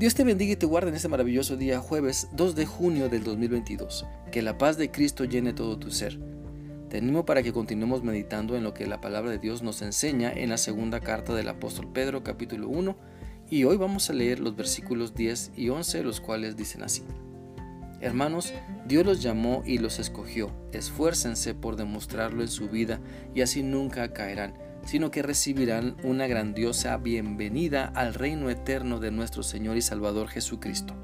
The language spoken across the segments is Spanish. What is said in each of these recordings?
Dios te bendiga y te guarde en este maravilloso día jueves 2 de junio del 2022. Que la paz de Cristo llene todo tu ser. Te animo para que continuemos meditando en lo que la palabra de Dios nos enseña en la segunda carta del apóstol Pedro capítulo 1 y hoy vamos a leer los versículos 10 y 11 los cuales dicen así. Hermanos, Dios los llamó y los escogió. Esfuércense por demostrarlo en su vida y así nunca caerán sino que recibirán una grandiosa bienvenida al reino eterno de nuestro Señor y Salvador Jesucristo.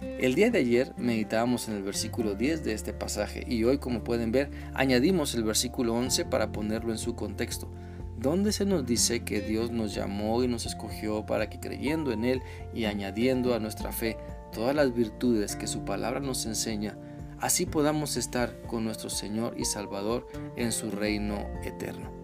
El día de ayer meditábamos en el versículo 10 de este pasaje y hoy como pueden ver añadimos el versículo 11 para ponerlo en su contexto, donde se nos dice que Dios nos llamó y nos escogió para que creyendo en Él y añadiendo a nuestra fe todas las virtudes que su palabra nos enseña, así podamos estar con nuestro Señor y Salvador en su reino eterno.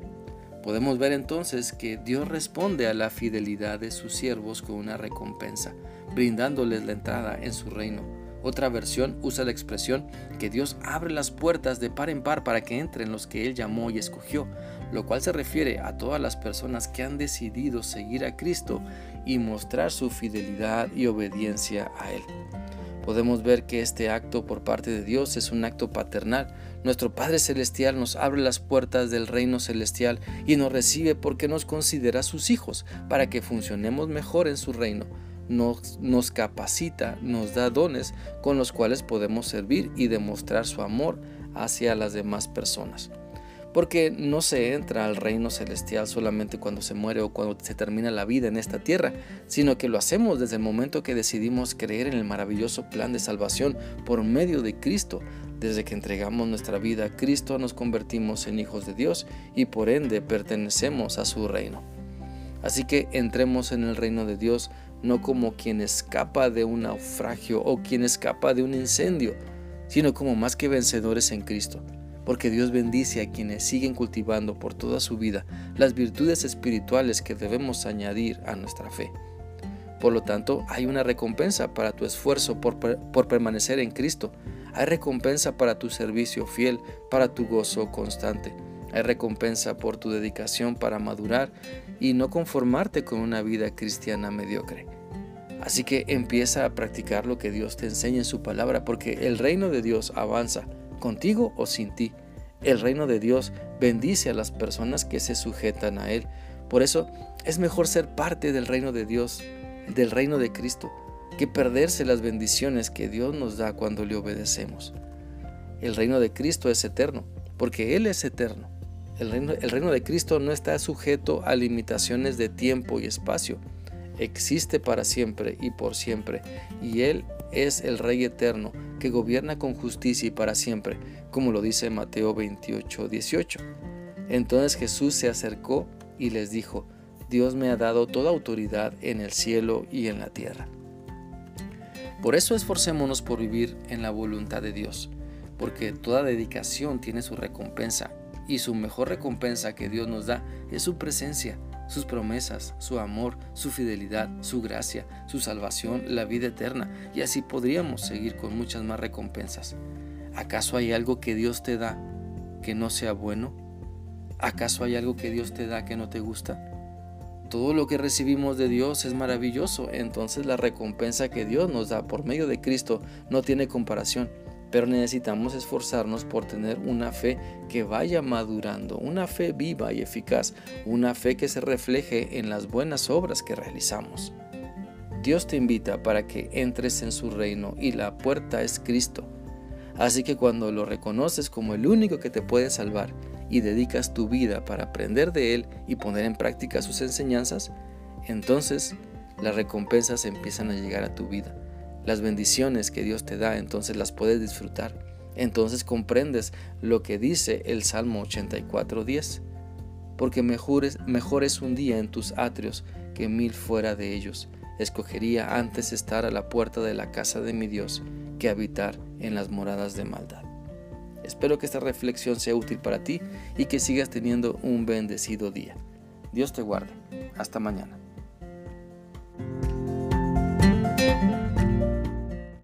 Podemos ver entonces que Dios responde a la fidelidad de sus siervos con una recompensa, brindándoles la entrada en su reino. Otra versión usa la expresión que Dios abre las puertas de par en par para que entren los que Él llamó y escogió, lo cual se refiere a todas las personas que han decidido seguir a Cristo y mostrar su fidelidad y obediencia a Él podemos ver que este acto por parte de Dios es un acto paternal. Nuestro Padre Celestial nos abre las puertas del reino celestial y nos recibe porque nos considera sus hijos, para que funcionemos mejor en su reino. Nos, nos, capacita, nos da dones con los cuales podemos servir y demostrar su amor hacia las demás personas porque no se entra al reino celestial solamente cuando se muere o cuando se termina la vida en esta tierra, sino que lo hacemos desde el momento que decidimos creer en el maravilloso plan de salvación por medio de Cristo. Desde que entregamos nuestra vida a Cristo nos convertimos en hijos de Dios y por ende pertenecemos a su reino. Así que entremos en el reino de Dios no como quien escapa de un naufragio o quien escapa de un incendio, sino como más que vencedores en Cristo porque Dios bendice a quienes siguen cultivando por toda su vida las virtudes espirituales que debemos añadir a nuestra fe. Por lo tanto, hay una recompensa para tu esfuerzo por, permanecer en Cristo. Hay recompensa para tu servicio fiel, para tu gozo constante. Hay recompensa por tu dedicación para madurar y no conformarte con una vida cristiana mediocre. Así que empieza a practicar lo que Dios te enseña en su palabra, porque el reino de Dios avanza contigo o sin ti. El reino de Dios bendice a las personas que se sujetan a Él. Por eso es mejor ser parte del reino de Dios, del reino de Cristo, que perderse las bendiciones que Dios nos da cuando le obedecemos. El reino de Cristo es eterno, porque Él es eterno. El reino, el reino de Cristo no está sujeto a limitaciones de tiempo y espacio. Existe para siempre y por siempre, y Él es el Rey eterno que gobierna con justicia y para siempre, como lo dice Mateo 28, 18. Entonces Jesús se acercó y les dijo, Dios me ha dado toda autoridad en el cielo y en la tierra. Por eso esforcémonos por vivir en la voluntad de Dios, porque toda dedicación tiene su recompensa, y su mejor recompensa que Dios nos da es su presencia, sus promesas, su amor, su fidelidad, su gracia, su salvación, la vida eterna, y así podríamos seguir con muchas más recompensas. ¿Acaso hay algo que Dios te da que no sea bueno? ¿Acaso hay algo que Dios te da que no te gusta? Todo lo que recibimos de Dios es maravilloso, entonces la recompensa que Dios nos da por medio de Cristo no tiene comparación pero necesitamos esforzarnos por tener una fe que vaya madurando, una fe viva y eficaz, una fe que se refleje en las buenas obras que realizamos. Dios te invita para que entres en su reino y la puerta es Cristo. Así que cuando lo reconoces como el único que te puede salvar y dedicas tu vida para aprender de Él y poner en práctica sus enseñanzas, entonces las recompensas empiezan a llegar a tu vida las bendiciones que Dios te da, entonces las puedes disfrutar. Entonces comprendes lo que dice el Salmo 84.10. Porque mejor es, mejor es un día en tus atrios que mil fuera de ellos. Escogería antes estar a la puerta de la casa de mi Dios que habitar en las moradas de maldad. Espero que esta reflexión sea útil para ti y que sigas teniendo un bendecido día. Dios te guarde. Hasta mañana.